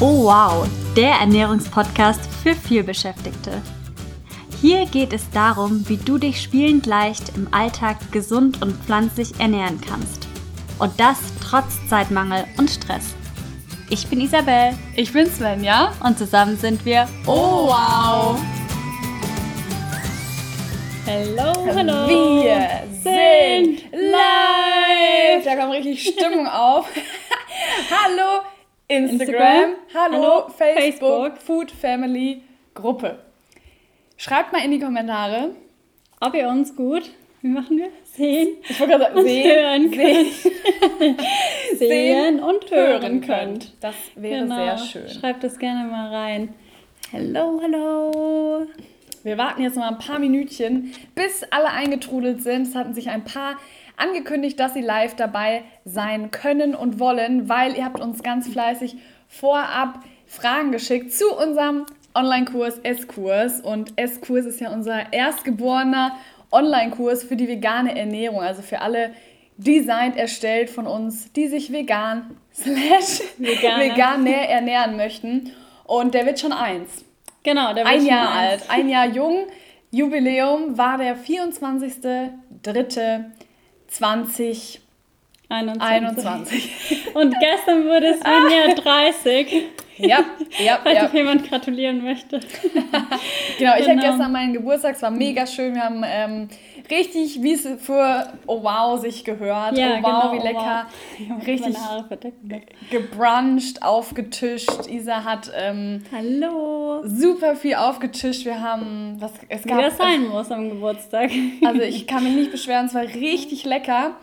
Oh wow, der Ernährungspodcast für vielbeschäftigte. Hier geht es darum, wie du dich spielend leicht im Alltag gesund und pflanzlich ernähren kannst. Und das trotz Zeitmangel und Stress. Ich bin Isabel. Ich bin Svenja. Und zusammen sind wir Oh wow! Hello, hallo. Wir sind live! Da kommt richtig Stimmung auf. hallo Instagram, Instagram. hallo, Hallo, Facebook, Facebook. Food Family Gruppe. Schreibt mal in die Kommentare. Ob ihr uns gut, wie machen wir? Sehen, Ich wollte gerade sagen, Und sehen, hören sehen, sehen und hören könnt. Das wäre Genau. sehr schön. Schreibt das gerne mal rein. Hello, hallo. Wir warten jetzt noch mal ein paar Minütchen, bis alle eingetrudelt sind. Es hatten sich ein paar angekündigt, dass sie live dabei sein können und wollen, weil ihr habt uns ganz fleißig vorab Fragen geschickt zu unserem Online-Kurs S-Kurs. Und S-Kurs ist ja unser erstgeborener Online-Kurs für die vegane Ernährung, also für alle designt erstellt von uns, die sich vegan slash vegan näher ernähren möchten. Und der wird schon eins. Genau, der wird Ein Jahr eins. alt, ein Jahr jung. Jubiläum war der 24.03.2021. 21. Und gestern wurde es Svenja 30. Ja, ja, Falls ja. jemand gratulieren möchte. Genau, ich hatte Genau. gestern meinen Geburtstag, es war mega schön. Wir haben ähm, richtig, wie es für Oh wow sich gehört. Ja, oh wow, genau, wie oh lecker. Ich muss Richtig Haare verdecken. gebruncht, aufgetischt. Isa hat ähm, Hallo. super viel aufgetischt. Wir haben, was, es Wie gab, das sein muss am Geburtstag. Also ich kann mich nicht beschweren, es war richtig lecker.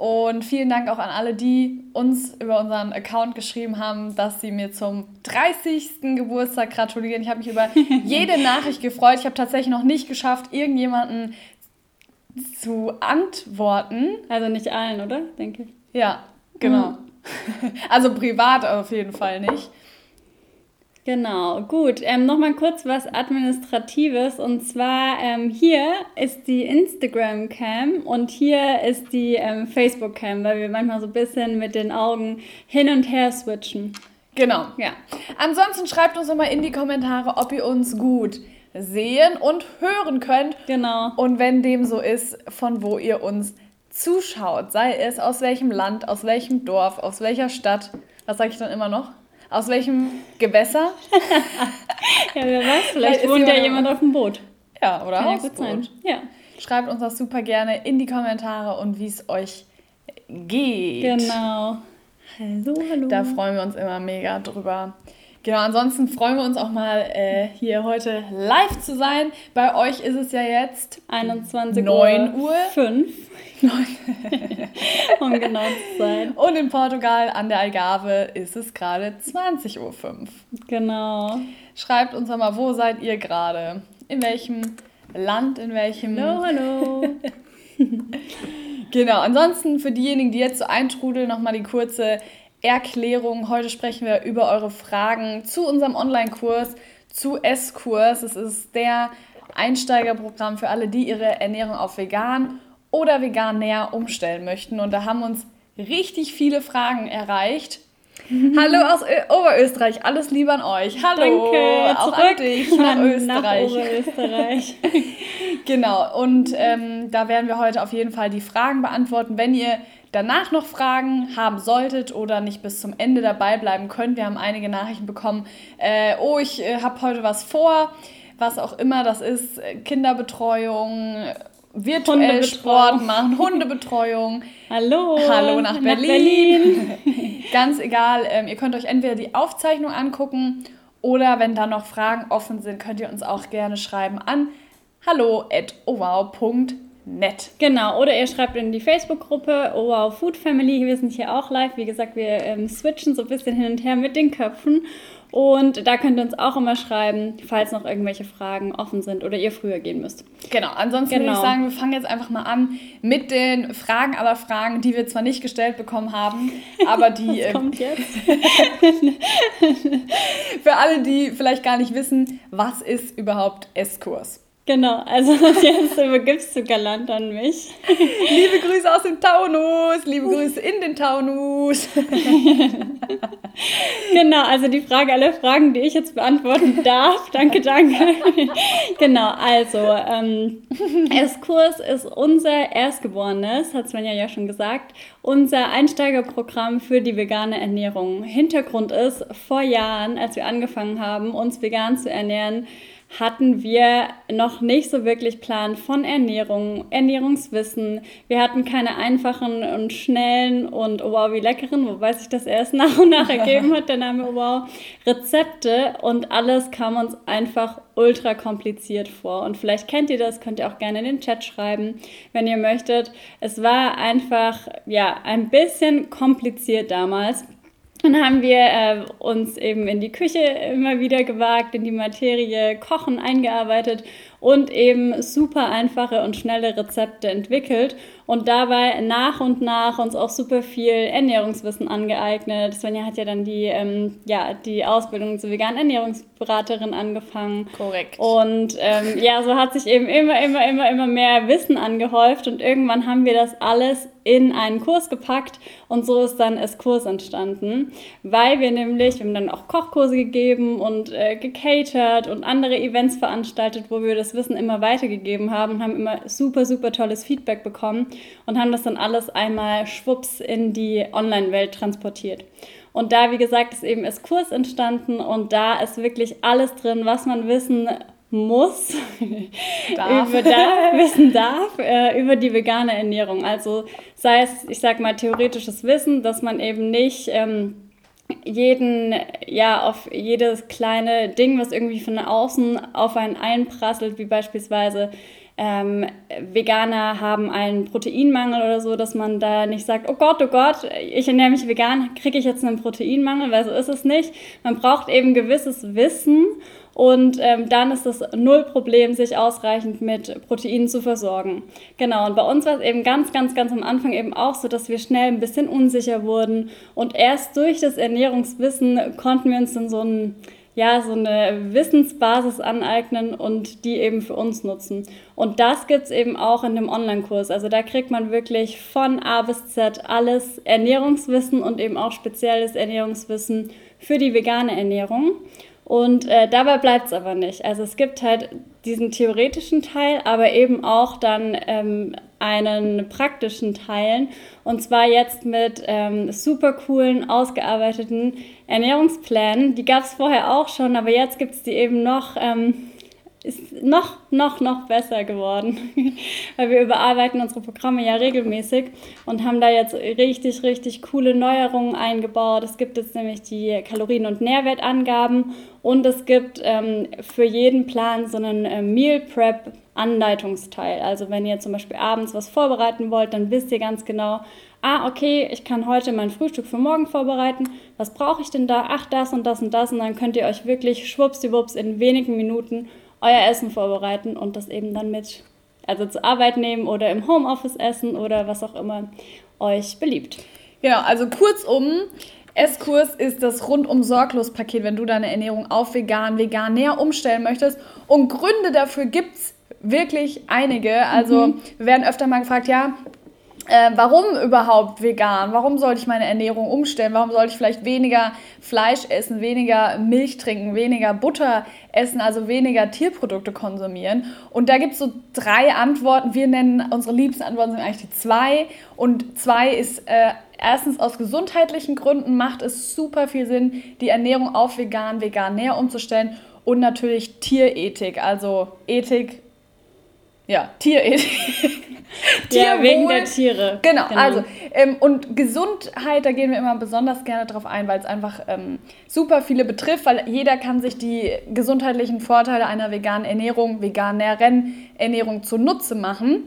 Und vielen Dank auch an alle, die uns über unseren Account geschrieben haben, dass sie mir zum 30. Geburtstag gratulieren. Ich habe mich über jede Nachricht gefreut. Ich habe tatsächlich noch nicht geschafft, irgendjemanden zu antworten. Also nicht allen, oder? Denke ich. Ja, genau. Also privat auf jeden Fall nicht. Genau, gut. Ähm, Nochmal kurz was Administratives. Und zwar ähm, hier ist die Instagram-Cam und hier ist die ähm, Facebook-Cam, weil wir manchmal so ein bisschen mit den Augen hin und her switchen. Genau. Ja. Ansonsten schreibt uns nochmal in die Kommentare, ob ihr uns gut sehen und hören könnt. Genau. Und wenn dem so ist, von wo ihr uns zuschaut, sei es aus welchem Land, aus welchem Dorf, aus welcher Stadt, was sage ich dann immer noch? Aus welchem Gewässer? Ja, wer weiß, Vielleicht wohnt ja jemand- auf dem Boot. Ja, oder Kann ja Hausboot. gut sein. Ja, Schreibt uns das super gerne in die Kommentare und wie es euch geht. genau. Hallo, hallo. Da freuen wir uns immer mega drüber. Genau, ansonsten freuen wir uns auch mal äh, hier heute live zu sein. Bei euch ist es ja jetzt 21 9 Uhr. Uhr. 5. um genau zu sein. und in Portugal an der Algarve ist es gerade 20.05 Uhr. Genau. Schreibt uns doch mal, wo seid ihr gerade? In welchem Land, in welchem... Hallo, hallo. Genau, ansonsten für diejenigen, die jetzt so eintrudeln, nochmal die kurze Erklärung. Heute sprechen wir über eure Fragen zu unserem Online-Kurs, zu S-Kurs. Es ist der Einsteigerprogramm für alle, die ihre Ernährung auf vegan oder vegan näher umstellen möchten. Und da haben uns richtig viele Fragen erreicht. Hallo aus Ö Oberösterreich, alles Liebe an euch. Hallo, Danke. auch Zurück an dich nach Österreich. Nach Oberösterreich. Genau, und ähm, da werden wir heute auf jeden Fall die Fragen beantworten. Wenn ihr danach noch Fragen haben solltet oder nicht bis zum Ende dabei bleiben könnt, wir haben einige Nachrichten bekommen, äh, oh, ich äh, habe heute was vor, was auch immer das ist, äh, Kinderbetreuung, äh, virtuell. Sport machen, Hundebetreuung. Hallo. Hallo nach Berlin. Ganz egal, ähm, ihr könnt euch entweder die Aufzeichnung angucken oder wenn da noch Fragen offen sind, könnt ihr uns auch gerne schreiben an hallo@owow.net. Genau, oder ihr schreibt in die Facebook-Gruppe Oh Wow Food Family. Wir sind hier auch live. Wie gesagt, wir ähm, switchen so ein bisschen hin und her mit den Köpfen. Und da könnt ihr uns auch immer schreiben, falls noch irgendwelche Fragen offen sind oder ihr früher gehen müsst. Genau, ansonsten würde ich Genau. sagen, wir fangen jetzt einfach mal an mit den Fragen aller Fragen, die wir zwar nicht gestellt bekommen haben, aber die Was ähm, kommt jetzt? für alle, die vielleicht gar nicht wissen, was ist überhaupt S-Kurs? Genau, also jetzt übergibst du galant an mich. Liebe Grüße aus dem Taunus, liebe Grüße in den Taunus. genau, also die Frage, alle Fragen, die ich jetzt beantworten darf. Danke, danke. genau, also ähm, Esskurs ist unser Erstgeborenes, hat Svenja ja schon gesagt, unser Einsteigerprogramm für die vegane Ernährung. Hintergrund ist, vor Jahren, als wir angefangen haben, uns vegan zu ernähren, hatten wir noch nicht so wirklich Plan von Ernährung, Ernährungswissen. Wir hatten keine einfachen und schnellen und oh wow, wie leckeren, wobei sich das erst nach und nach ergeben hat, der Name oh wow, Rezepte und alles kam uns einfach ultra kompliziert vor. Und vielleicht kennt ihr das, könnt ihr auch gerne in den Chat schreiben, wenn ihr möchtet. Es war einfach, ja, ein bisschen kompliziert damals. Dann haben wir äh, uns eben in die Küche immer wieder gewagt, in die Materie Kochen eingearbeitet und eben super einfache und schnelle Rezepte entwickelt und dabei nach und nach uns auch super viel Ernährungswissen angeeignet. Svenja hat ja dann die, ähm, ja, die Ausbildung zur veganen Ernährungsberaterin angefangen. Korrekt. Und ähm, ja, so hat sich eben immer, immer, immer, immer mehr Wissen angehäuft und irgendwann haben wir das alles in einen Kurs gepackt und so ist dann es Kurs entstanden, weil wir nämlich, wir haben dann auch Kochkurse gegeben und äh, gecatert und andere Events veranstaltet, wo wir das das Wissen immer weitergegeben haben und haben immer super, super tolles Feedback bekommen und haben das dann alles einmal schwupps in die Online-Welt transportiert. Und da, wie gesagt, ist eben ist Kurs entstanden und da ist wirklich alles drin, was man wissen muss, darf. über darf, wissen darf, äh, über die vegane Ernährung. Also sei es, ich sag mal, theoretisches Wissen, dass man eben nicht ähm, jeden, ja, auf jedes kleine Ding, was irgendwie von außen auf einen einprasselt, wie beispielsweise ähm, Veganer haben einen Proteinmangel oder so, dass man da nicht sagt, oh Gott, oh Gott, ich ernähre mich vegan, kriege ich jetzt einen Proteinmangel, weil so ist es nicht. Man braucht eben gewisses Wissen und ähm, dann ist es null Problem, sich ausreichend mit Proteinen zu versorgen. Genau, und bei uns war es eben ganz, ganz, ganz am Anfang eben auch so, dass wir schnell ein bisschen unsicher wurden und erst durch das Ernährungswissen konnten wir uns dann so ein ja, so eine Wissensbasis aneignen und die eben für uns nutzen. Und das gibt es eben auch in dem Online-Kurs. Also da kriegt man wirklich von A bis Z alles Ernährungswissen und eben auch spezielles Ernährungswissen für die vegane Ernährung. Und äh, dabei bleibt es aber nicht. Also es gibt halt diesen theoretischen Teil, aber eben auch dann ähm, einen praktischen Teil. Und zwar jetzt mit ähm, super coolen, ausgearbeiteten Ernährungsplänen. Die gab es vorher auch schon, aber jetzt gibt es die eben noch ähm, ist noch, noch, noch besser geworden, weil wir überarbeiten unsere Programme ja regelmäßig und haben da jetzt richtig, richtig coole Neuerungen eingebaut. Es gibt jetzt nämlich die Kalorien- und Nährwertangaben und es gibt ähm, für jeden Plan so einen äh, Meal Prep Anleitungsteil. Also wenn ihr zum Beispiel abends was vorbereiten wollt, dann wisst ihr ganz genau, ah, okay, ich kann heute mein Frühstück für morgen vorbereiten. Was brauche ich denn da? Ach, das und das und das. Und dann könnt ihr euch wirklich schwuppsdiwupps in wenigen Minuten euer Essen vorbereiten und das eben dann mit, also zur Arbeit nehmen oder im Homeoffice essen oder was auch immer euch beliebt. Genau, also kurzum, Esskurs ist das rundum sorglos Paket, wenn du deine Ernährung auf vegan, vegan näher umstellen möchtest. Und Gründe dafür gibt es wirklich einige. Also mhm. wir werden öfter mal gefragt, ja, äh, warum überhaupt vegan? Warum sollte ich meine Ernährung umstellen? Warum sollte ich vielleicht weniger Fleisch essen, weniger Milch trinken, weniger Butter essen, also weniger Tierprodukte konsumieren? Und da gibt es so drei Antworten. Wir nennen unsere liebsten Antworten sind eigentlich die zwei. Und zwei ist äh, erstens aus gesundheitlichen Gründen macht es super viel Sinn, die Ernährung auf vegan, vegan näher umzustellen. Und natürlich Tierethik, also Ethik ja, Tierethik. ja, wegen der Tiere. Genau, genau. also ähm, und Gesundheit, da gehen wir immer besonders gerne drauf ein, weil es einfach ähm, super viele betrifft, weil jeder kann sich die gesundheitlichen Vorteile einer veganen Ernährung, veganeren Ernährung zunutze machen.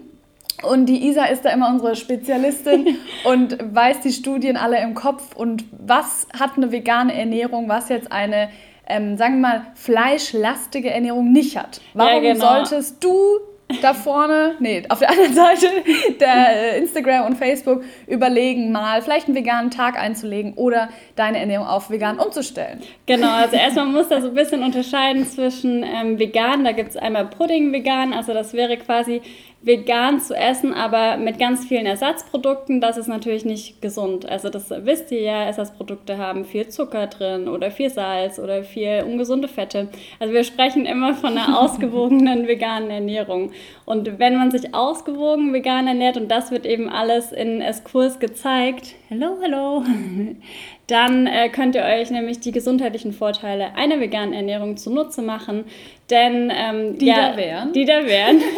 Und die Isa ist da immer unsere Spezialistin und weiß die Studien alle im Kopf und was hat eine vegane Ernährung, was jetzt eine ähm, sagen wir mal, fleischlastige Ernährung nicht hat. Warum ja, genau. solltest du da vorne, nee, auf der anderen Seite der äh, Instagram und Facebook überlegen, mal vielleicht einen veganen Tag einzulegen oder deine Ernährung auf vegan umzustellen. Genau, also erstmal muss da so ein bisschen unterscheiden zwischen ähm, vegan, da gibt es einmal Pudding vegan, also das wäre quasi vegan zu essen, aber mit ganz vielen Ersatzprodukten, das ist natürlich nicht gesund. Also das wisst ihr ja, Ersatzprodukte haben viel Zucker drin oder viel Salz oder viel ungesunde Fette. Also wir sprechen immer von einer ausgewogenen veganen Ernährung. Und wenn man sich ausgewogen vegan ernährt, und das wird eben alles in Eskurs gezeigt, hello, hello, dann äh, könnt ihr euch nämlich die gesundheitlichen Vorteile einer veganen Ernährung zunutze machen. Denn ähm, die ja, da wären. Die da wären.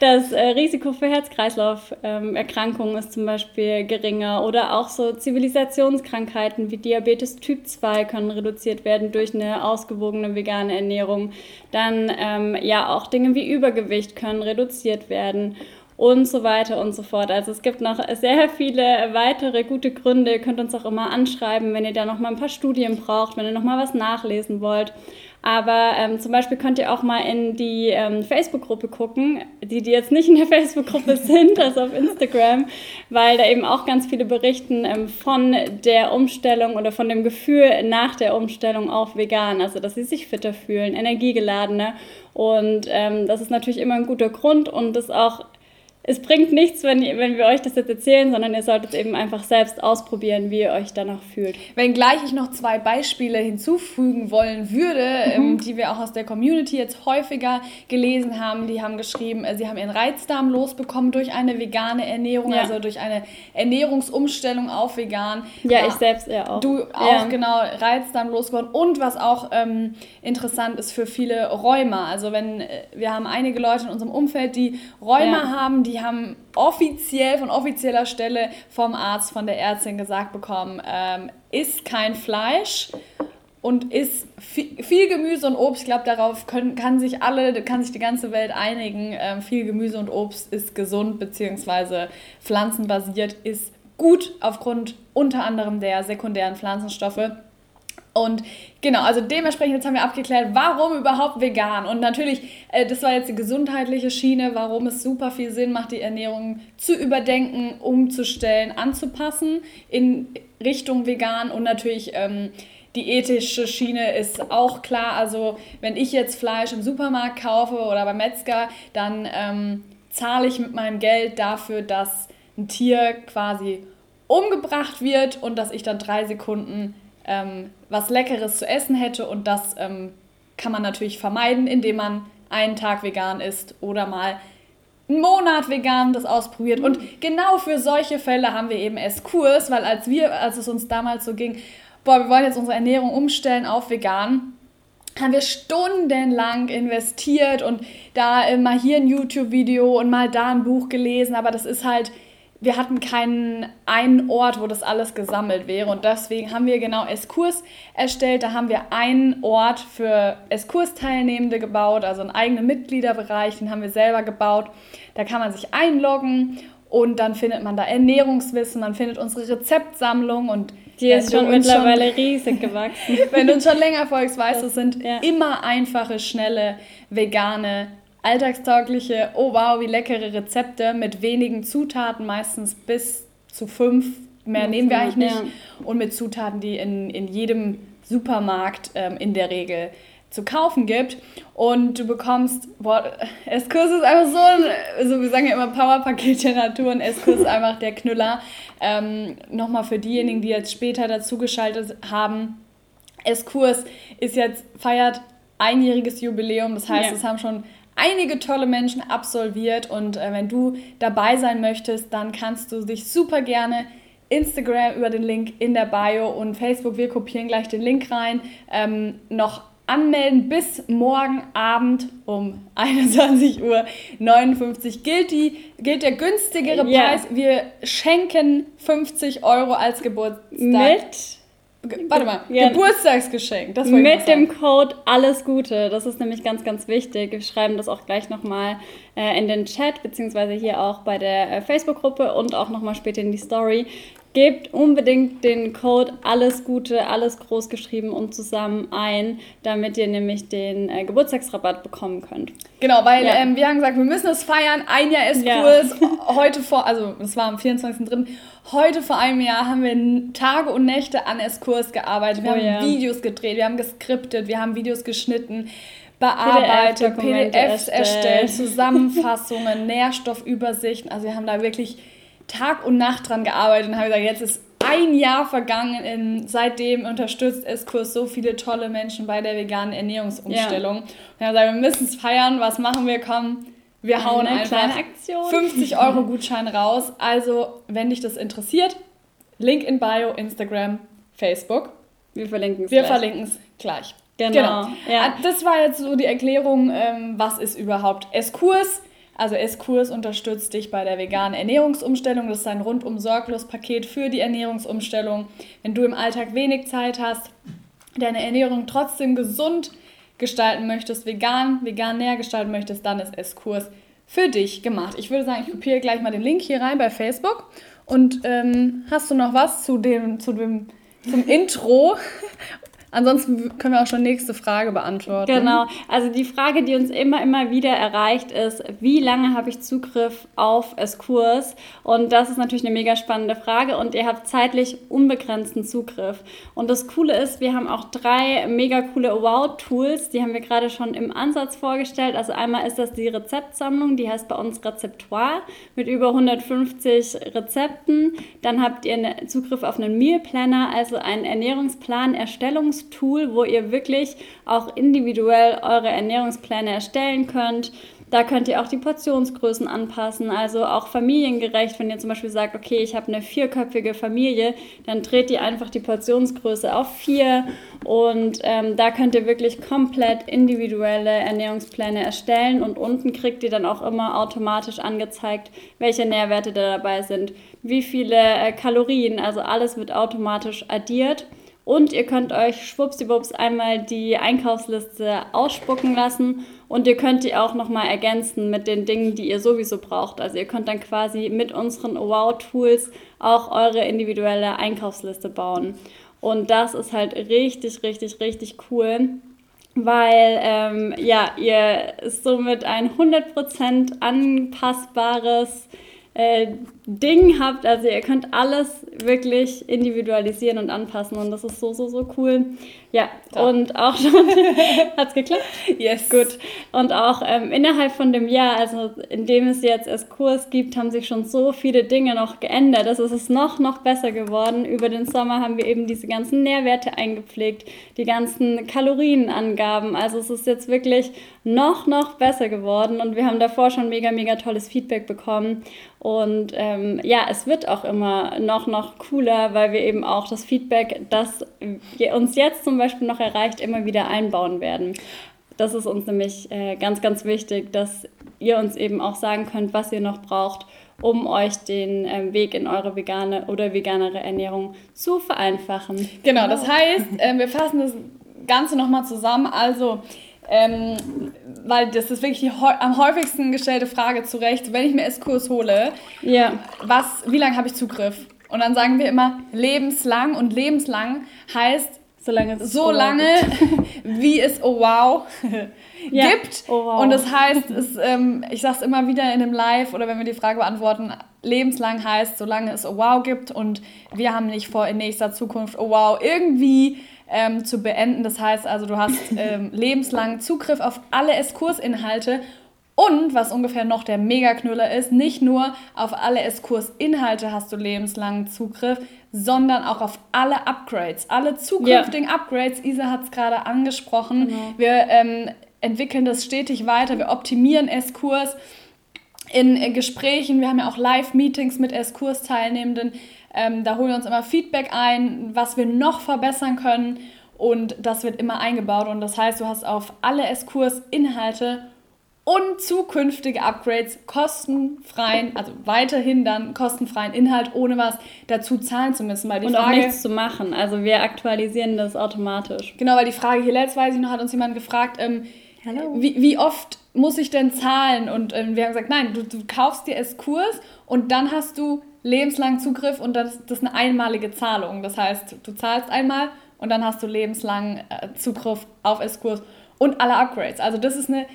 Das äh, Risiko für Herz-Kreislauf-Erkrankungen ähm, ist zum Beispiel geringer oder auch so Zivilisationskrankheiten wie Diabetes Typ 2 können reduziert werden durch eine ausgewogene vegane Ernährung. Dann ähm, ja auch Dinge wie Übergewicht können reduziert werden und so weiter und so fort. Also es gibt noch sehr viele weitere gute Gründe. Ihr könnt uns auch immer anschreiben, wenn ihr da noch mal ein paar Studien braucht, wenn ihr noch mal was nachlesen wollt. Aber ähm, zum Beispiel könnt ihr auch mal in die ähm, Facebook-Gruppe gucken, die, die jetzt nicht in der Facebook-Gruppe sind, also auf Instagram, weil da eben auch ganz viele berichten ähm, von der Umstellung oder von dem Gefühl nach der Umstellung auf vegan. Also, dass sie sich fitter fühlen, energiegeladener. Und ähm, das ist natürlich immer ein guter Grund und das auch es bringt nichts, wenn, wenn wir euch das jetzt erzählen, sondern ihr solltet eben einfach selbst ausprobieren, wie ihr euch danach fühlt. Wenngleich ich noch zwei Beispiele hinzufügen wollen würde, mhm. ähm, die wir auch aus der Community jetzt häufiger gelesen haben. Die haben geschrieben, äh, sie haben ihren Reizdarm losbekommen durch eine vegane Ernährung, ja. also durch eine Ernährungsumstellung auf vegan. Ja, ja ich selbst ja auch. Du auch, ja. genau, Reizdarm losgeworden. Und was auch ähm, interessant ist für viele Rheuma. Also wenn, äh, wir haben einige Leute in unserem Umfeld, die Rheuma haben, die die haben offiziell von offizieller Stelle vom Arzt, von der Ärztin gesagt bekommen, ähm, isst kein Fleisch und isst viel, Gemüse und Obst. Ich glaube, darauf können, kann sich alle, kann sich die ganze Welt einigen. Ähm, viel Gemüse und Obst ist gesund bzw. pflanzenbasiert, ist gut aufgrund unter anderem der sekundären Pflanzenstoffe. Und genau, also dementsprechend jetzt haben wir abgeklärt, warum überhaupt vegan. Und natürlich, äh, das war jetzt die gesundheitliche Schiene, warum es super viel Sinn macht, die Ernährung zu überdenken, umzustellen, anzupassen in Richtung vegan. Und natürlich ähm, die ethische Schiene ist auch klar. Also wenn ich jetzt Fleisch im Supermarkt kaufe oder beim Metzger, dann ähm, zahle ich mit meinem Geld dafür, dass ein Tier quasi umgebracht wird und dass ich dann drei Sekunden ähm, was Leckeres zu essen hätte. Und das ähm, kann man natürlich vermeiden, indem man einen Tag vegan isst oder mal einen Monat vegan das ausprobiert. Und genau für solche Fälle haben wir eben Esskurs, weil als wir, als es uns damals so ging, boah, wir wollen jetzt unsere Ernährung umstellen auf vegan, haben wir stundenlang investiert und da mal hier ein YouTube-Video und mal da ein Buch gelesen, aber das ist halt wir hatten keinen einen Ort, wo das alles gesammelt wäre. Und deswegen haben wir genau Eskurs erstellt. Da haben wir einen Ort für Eskurs-Teilnehmende gebaut, also einen eigenen Mitgliederbereich, den haben wir selber gebaut. Da kann man sich einloggen und dann findet man da Ernährungswissen, man findet unsere Rezeptsammlung und die ist schon mittlerweile schon, riesig gewachsen. wenn du uns schon länger folgst, weißt du, es sind ja. immer einfache, schnelle, vegane alltagstaugliche, oh wow, wie leckere Rezepte mit wenigen Zutaten, meistens bis zu fünf. Mehr nehmen wir eigentlich nicht. Ja. Und mit Zutaten, die in, in jedem Supermarkt ähm, in der Regel zu kaufen gibt. Und du bekommst, boah, Eskurs ist einfach so ein, also wir sagen ja immer Powerpaket der Natur und Eskurs ist einfach der Knüller. Ähm, Nochmal für diejenigen, die jetzt später dazugeschaltet haben. Eskurs ist jetzt, feiert einjähriges Jubiläum, das heißt, ja. es haben schon einige tolle Menschen absolviert und äh, wenn du dabei sein möchtest, dann kannst du dich super gerne Instagram über den Link in der Bio und Facebook, wir kopieren gleich den Link rein, ähm, noch anmelden bis morgen Abend um 21.59 Uhr gilt, die, gilt der günstigere Preis. Yeah. Wir schenken 50 Euro als Geburtstag. Mit Warte mal, ja. Geburtstagsgeschenk. Das Mit dem Code alles Gute. Das ist nämlich ganz, ganz wichtig. Wir schreiben das auch gleich nochmal äh, in den Chat, beziehungsweise hier auch bei der äh, Facebook-Gruppe und auch nochmal später in die Story. Gebt unbedingt den Code alles Gute, alles groß geschrieben und zusammen ein, damit ihr nämlich den äh, Geburtstagsrabatt bekommen könnt. Genau, weil ja. ähm, wir haben gesagt, wir müssen es feiern. Ein Jahr ist Kurs. Ja. Heute vor, also es war am 24.03. Heute vor einem Jahr haben wir Tage und Nächte an S-Kurs gearbeitet. Wir oh, haben ja. Videos gedreht, wir haben geskriptet, wir haben Videos geschnitten bearbeitet, PDF PDFs erstellt, erstellt Zusammenfassungen, Nährstoffübersichten. Also wir haben da wirklich Tag und Nacht dran gearbeitet und haben gesagt, jetzt ist ein Jahr vergangen. Seitdem unterstützt S-Kurs so viele tolle Menschen bei der veganen Ernährungsumstellung. Ja. Und wir haben gesagt, wir müssen es feiern. Was machen wir? Komm, wir hauen Eine einfach 50 Euro Gutschein raus. Also, wenn dich das interessiert, Link in Bio, Instagram, Facebook. Wir verlinken es gleich. Wir verlinken es gleich. Genau. genau. Ja. Ah, das war jetzt so die Erklärung, ähm, was ist überhaupt S-Kurs. Also S-Kurs unterstützt dich bei der veganen Ernährungsumstellung. Das ist ein rundum sorglos Paket für die Ernährungsumstellung. Wenn du im Alltag wenig Zeit hast, deine Ernährung trotzdem gesund gestalten möchtest, vegan, vegan näher gestalten möchtest, dann ist S-Kurs für dich gemacht. Ich würde sagen, ich kopiere gleich mal den Link hier rein bei Facebook. Und ähm, hast du noch was zu dem, zu dem zum Intro Ansonsten können wir auch schon nächste Frage beantworten. Genau. Also die Frage, die uns immer, immer wieder erreicht, ist, wie lange habe ich Zugriff auf S-Kurs? Und das ist natürlich eine mega spannende Frage und ihr habt zeitlich unbegrenzten Zugriff. Und das Coole ist, wir haben auch drei mega coole Wow-Tools, die haben wir gerade schon im Ansatz vorgestellt. Also einmal ist das die Rezeptsammlung, die heißt bei uns Rezeptoire mit über 150 Rezepten. Dann habt ihr Zugriff auf einen Meal Planner, also einen Ernährungsplan, Erstellungstool Tool, wo ihr wirklich auch individuell eure Ernährungspläne erstellen könnt. Da könnt ihr auch die Portionsgrößen anpassen, also auch familiengerecht. Wenn ihr zum Beispiel sagt, okay, ich habe eine vierköpfige Familie, dann dreht ihr einfach die Portionsgröße auf vier und ähm, da könnt ihr wirklich komplett individuelle Ernährungspläne erstellen und unten kriegt ihr dann auch immer automatisch angezeigt, welche Nährwerte da dabei sind, wie viele äh, Kalorien, also alles wird automatisch addiert. Und ihr könnt euch schwuppsiwupps einmal die Einkaufsliste ausspucken lassen und ihr könnt die auch nochmal ergänzen mit den Dingen, die ihr sowieso braucht. Also ihr könnt dann quasi mit unseren Wow-Tools auch eure individuelle Einkaufsliste bauen. Und das ist halt richtig, richtig, richtig cool, weil ähm, ja, ihr somit ein 100% anpassbares äh, Ding habt. Also ihr könnt alles wirklich individualisieren und anpassen und das ist so, so, so cool. Ja, so. und auch schon, hat's geklappt? Yes. Gut. Und auch ähm, innerhalb von dem Jahr, also in dem es jetzt erst Kurs gibt, haben sich schon so viele Dinge noch geändert. Das ist es noch, noch besser geworden. Über den Sommer haben wir eben diese ganzen Nährwerte eingepflegt, die ganzen Kalorienangaben. Also es ist jetzt wirklich noch, noch besser geworden und wir haben davor schon mega, mega tolles Feedback bekommen. Und ähm, ja, es wird auch immer noch, noch cooler, weil wir eben auch das Feedback, das uns jetzt zum Beispiel noch erreicht, immer wieder einbauen werden. Das ist uns nämlich äh, ganz, ganz wichtig, dass ihr uns eben auch sagen könnt, was ihr noch braucht, um euch den äh, Weg in eure vegane oder veganere Ernährung zu vereinfachen. Genau, das heißt, äh, wir fassen das Ganze nochmal zusammen. Also, ähm, weil das ist wirklich die am häufigsten gestellte Frage zu Recht, wenn ich mir S-Kurs hole, ja. was, wie lange habe ich Zugriff? Und dann sagen wir immer lebenslang und lebenslang heißt solange es so lange, wie es oh wow ja. gibt. Oh wow. Und das heißt, es, ähm, ich sage es immer wieder in einem Live oder wenn wir die Frage beantworten, lebenslang heißt, solange es oh wow gibt und wir haben nicht vor in nächster Zukunft oh wow irgendwie ähm, zu beenden. Das heißt also, du hast ähm, lebenslang Zugriff auf alle S-Kursinhalte und was ungefähr noch der Megaknüller ist, nicht nur auf alle S-Kursinhalte hast du lebenslangen Zugriff, sondern auch auf alle Upgrades, alle zukünftigen ja. Upgrades. Isa hat es gerade angesprochen. Genau. Wir ähm, entwickeln das stetig weiter, wir optimieren S-Kurs in, in Gesprächen. Wir haben ja auch Live-Meetings mit S-Kurs-Teilnehmenden. Ähm, da holen wir uns immer Feedback ein, was wir noch verbessern können. Und das wird immer eingebaut. Und das heißt, du hast auf alle S-Kurs-Inhalte und zukünftige Upgrades kostenfreien, also weiterhin dann kostenfreien Inhalt, ohne was dazu zahlen zu müssen. Weil die und Frage, auch nichts zu machen. Also wir aktualisieren das automatisch. Genau, weil die Frage hier letztes, weiß ich noch, hat uns jemand gefragt, ähm, wie, wie oft muss ich denn zahlen? Und ähm, wir haben gesagt, nein, du, du kaufst dir S-Kurs und dann hast du lebenslang Zugriff und das, das ist eine einmalige Zahlung. Das heißt, du zahlst einmal und dann hast du lebenslang äh, Zugriff auf Eskurs und alle Upgrades. Also das ist eine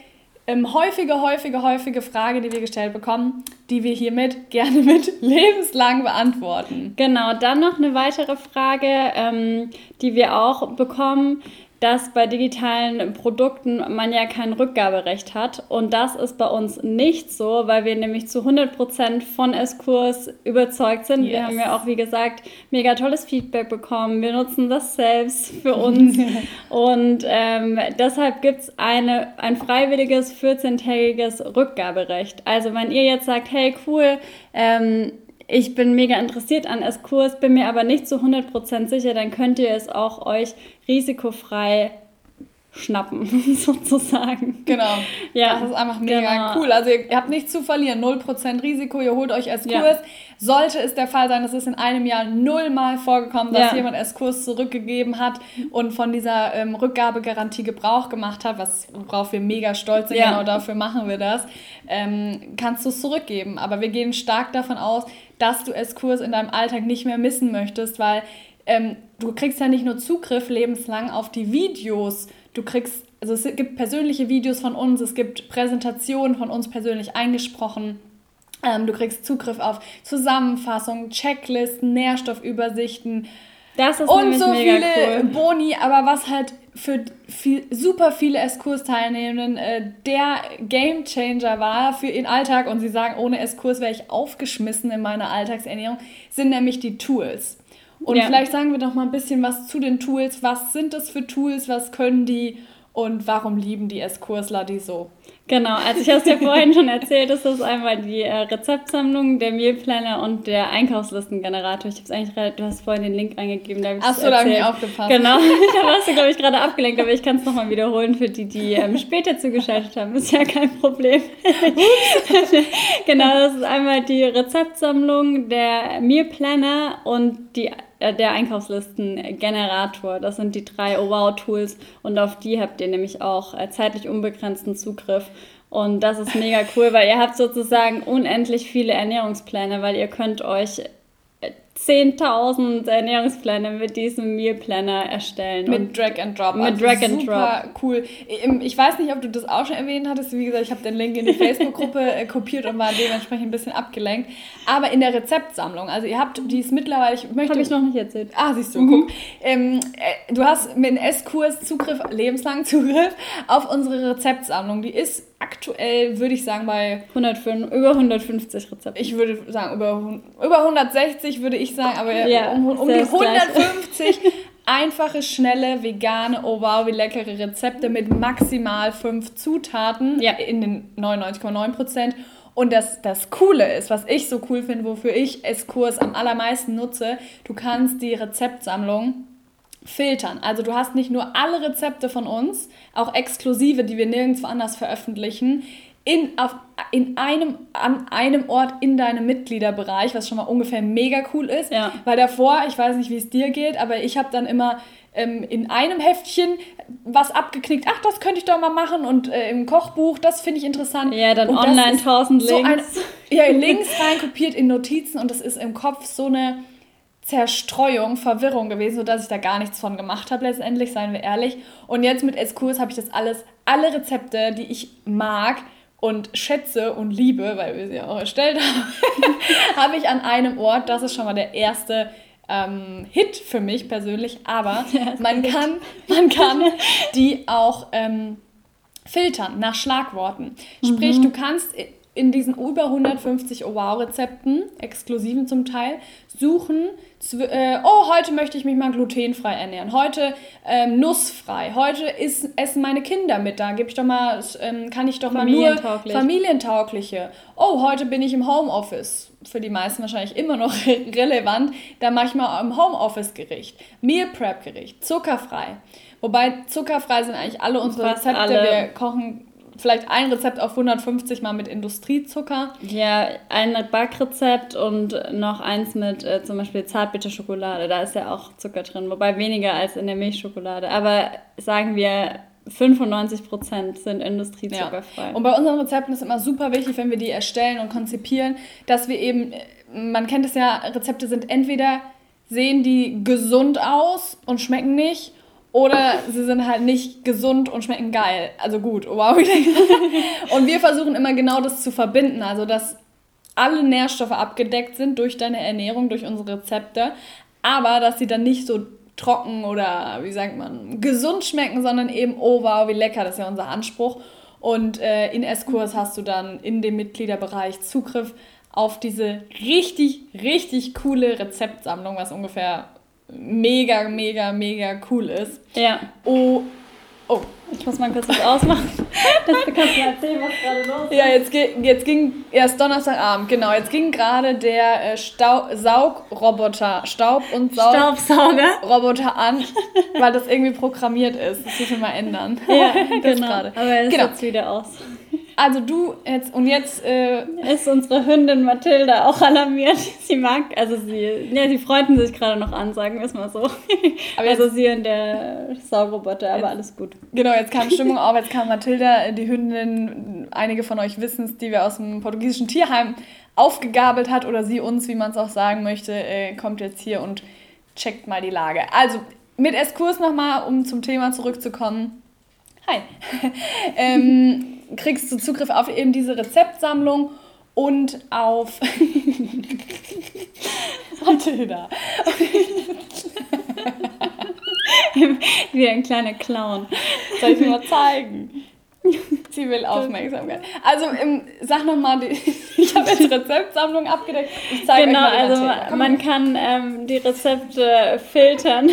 ähm, häufige, häufige, häufige Frage, die wir gestellt bekommen, die wir hiermit gerne mit lebenslang beantworten. Genau, dann noch eine weitere Frage, ähm, die wir auch bekommen dass bei digitalen Produkten man ja kein Rückgaberecht hat. Und das ist bei uns nicht so, weil wir nämlich zu 100% von S-Kurs überzeugt sind. Yes. Wir haben ja auch, wie gesagt, mega tolles Feedback bekommen. Wir nutzen das selbst für uns. und ähm, deshalb gibt es ein freiwilliges 14-tägiges Rückgaberecht. Also wenn ihr jetzt sagt, hey cool, ähm, ich bin mega interessiert an S-Kurs, bin mir aber nicht zu 100% sicher, dann könnt ihr es auch euch risikofrei schnappen, sozusagen. Genau. Ja, das ist einfach mega genau. cool. Also ihr, ihr, habt nichts zu verlieren, 0% Risiko, ihr holt euch S-Kurs. Ja. Sollte es der Fall sein, das ist in einem Jahr nullmal vorgekommen, dass ja. jemand S-Kurs zurückgegeben hat und von dieser ähm, Rückgabegarantie Gebrauch gemacht hat, was, worauf wir mega stolz sind, ja. genau dafür machen wir das, ähm, kannst du es zurückgeben. Aber wir gehen stark davon aus, dass du S-Kurs in deinem Alltag nicht mehr missen möchtest, weil ähm, du kriegst ja nicht nur Zugriff lebenslang auf die Videos, du kriegst, also es gibt persönliche Videos von uns, es gibt Präsentationen von uns persönlich eingesprochen. Ähm, du kriegst Zugriff auf Zusammenfassungen, Checklisten, Nährstoffübersichten. Das ist und so viele cool. Boni, aber was halt für viel, super viele S-Kurs-Teilnehmenden äh, der Gamechanger war für ihren Alltag und sie sagen, ohne S-Kurs wäre ich aufgeschmissen in meiner Alltagsernährung, sind nämlich die Tools. Und ja. vielleicht sagen wir doch mal ein bisschen was zu den Tools. Was sind das für Tools? Was können die? Und warum lieben die S-Kursler die so? Genau, also ich habe es ja vorhin schon erzählt, ist das einmal die äh, Rezeptsammlung, der Mealplanner und der Einkaufslistengenerator. Ich habe es eigentlich, du hast vorhin den Link eingegeben, da habe ich Achso, da habe ich aufgepasst. Genau, da warst du, glaube ich, gerade abgelenkt, aber ich kann es nochmal wiederholen für die, die ähm, später zugeschaltet haben. Ist ja kein Problem. genau, das ist einmal die Rezeptsammlung, der Mealplanner und die der Einkaufslistengenerator. Das sind die drei Oh Wow Tools und auf die habt ihr nämlich auch äh, zeitlich unbegrenzten Zugriff. Und das ist mega cool, weil ihr habt sozusagen unendlich viele Ernährungspläne, weil ihr könnt euch 10.000 Ernährungspläne mit diesem Meal Planner erstellen. Mit Drag and Drop. Mit also Drag and Drop. cool. Ich weiß nicht, ob du das auch schon erwähnt hattest. Wie gesagt, ich habe den Link in die Facebook-Gruppe äh, kopiert und war dementsprechend ein bisschen abgelenkt. Aber in der Rezeptsammlung, also ihr habt, die ist mittlerweile, ich möchte... Habe ich noch nicht erzählt. Ah, siehst du, mhm. guck. Ähm, äh, du hast mit dem S-Kurs Zugriff, lebenslang Zugriff auf unsere Rezeptsammlung. Die ist aktuell, würde ich sagen, bei 105, über 150 Rezepte. Ich würde sagen, über, über 160 würde ich sagen, aber ja, um, um die 150 einfache, schnelle, vegane, oh wow, wie leckere Rezepte mit maximal fünf Zutaten ja. in den 99,9 Prozent. Und das, das Coole ist, was ich so cool finde, wofür ich S-Kurs am allermeisten nutze, du kannst die Rezeptsammlung filtern. Also du hast nicht nur alle Rezepte von uns, auch exklusive, die wir nirgendwo anders veröffentlichen, in, auf, in einem, an einem Ort in deinem Mitgliederbereich, was schon mal ungefähr mega cool ist. Ja. Weil davor, ich weiß nicht, wie es dir geht, aber ich habe dann immer ähm, in einem Heftchen was abgeknickt. Ach, das könnte ich doch mal machen. Und äh, im Kochbuch, das finde ich interessant. Ja, dann und online tausend Links. So ein, ja, Links reinkopiert in Notizen und das ist im Kopf so eine Zerstreuung, Verwirrung gewesen, sodass ich da gar nichts von gemacht habe letztendlich, seien wir ehrlich. Und jetzt mit Eskurs habe ich das alles, alle Rezepte, die ich mag und schätze und liebe, weil wir sie auch erstellt haben, habe ich an einem Ort. Das ist schon mal der erste ähm, Hit für mich persönlich. Aber man kann, man kann die auch ähm, filtern nach Schlagworten. Sprich, mhm. du kannst in diesen über 150 Oh-Wow-Rezepten, exklusiven zum Teil, suchen, äh, oh, heute möchte ich mich mal glutenfrei ernähren, heute ähm, nussfrei, heute ist, essen meine Kinder mit, da gebe ich doch mal, ähm, kann ich doch mal nur familientaugliche. Oh, heute bin ich im Homeoffice, für die meisten wahrscheinlich immer noch relevant, da mache ich mal im Homeoffice-Gericht, Meal Prep-Gericht, zuckerfrei. Wobei zuckerfrei sind eigentlich alle unsere Rezepte, alle. wir kochen vielleicht ein Rezept auf 150 mal mit Industriezucker. Ja, ein Backrezept und noch eins mit äh, zum Beispiel Zartbitterschokolade. Da ist ja auch Zucker drin, wobei weniger als in der Milchschokolade. Aber sagen wir 95% sind industriezuckerfrei. Ja. Und bei unseren Rezepten ist immer super wichtig, wenn wir die erstellen und konzipieren, dass wir eben man kennt es ja, Rezepte sind entweder sehen die gesund aus und schmecken nicht oder sie sind halt nicht gesund und schmecken geil. Also gut, wow. und wir versuchen immer genau das zu verbinden, also dass alle Nährstoffe abgedeckt sind durch deine Ernährung, durch unsere Rezepte, aber dass sie dann nicht so trocken oder wie sagt man, gesund schmecken, sondern eben, oh wow, wie lecker, das ist ja unser Anspruch. Und äh, in S-Kurs hast du dann in dem Mitgliederbereich Zugriff auf diese richtig, richtig coole Rezeptsammlung, was ungefähr mega, mega, mega cool ist. Ja. Oh, oh. Ich muss mal kurz was ausmachen. Das kannst du erzählen, was gerade los ist. Ja, jetzt, jetzt ging, erst Donnerstagabend, genau, jetzt ging gerade der äh, Saugroboter, Staub- und Saug Staubsauger Roboter an, weil das irgendwie programmiert ist. Das müssen wir mal ändern. Ja, genau. Aber er ist genau. wieder aus. Also du jetzt und jetzt äh, ist unsere Hündin Mathilda auch alarmiert. Sie mag, also sie, ja, sie freuten sich gerade noch an, sagen wir es mal so. Aber also sie und der Saugroboter, aber alles gut. Genau, jetzt kam Stimmung auf, jetzt kam Mathilda, die Hündin, einige von euch wissen es, die wir aus dem portugiesischen Tierheim aufgegabelt hat oder sie uns, wie man es auch sagen möchte, äh, kommt jetzt hier und checkt mal die Lage. Also mit Eskurs nochmal, um zum Thema zurückzukommen. Hi. ähm, kriegst du Zugriff auf eben diese Rezeptsammlung und auf Mathilda. Wie ein kleiner Clown. Soll ich dir mal zeigen? Sie will Aufmerksamkeit. Also ähm, sag nochmal, ich habe jetzt Rezeptsammlung abgedeckt. Ich zeige genau, euch mal also man kann ähm, die Rezepte filtern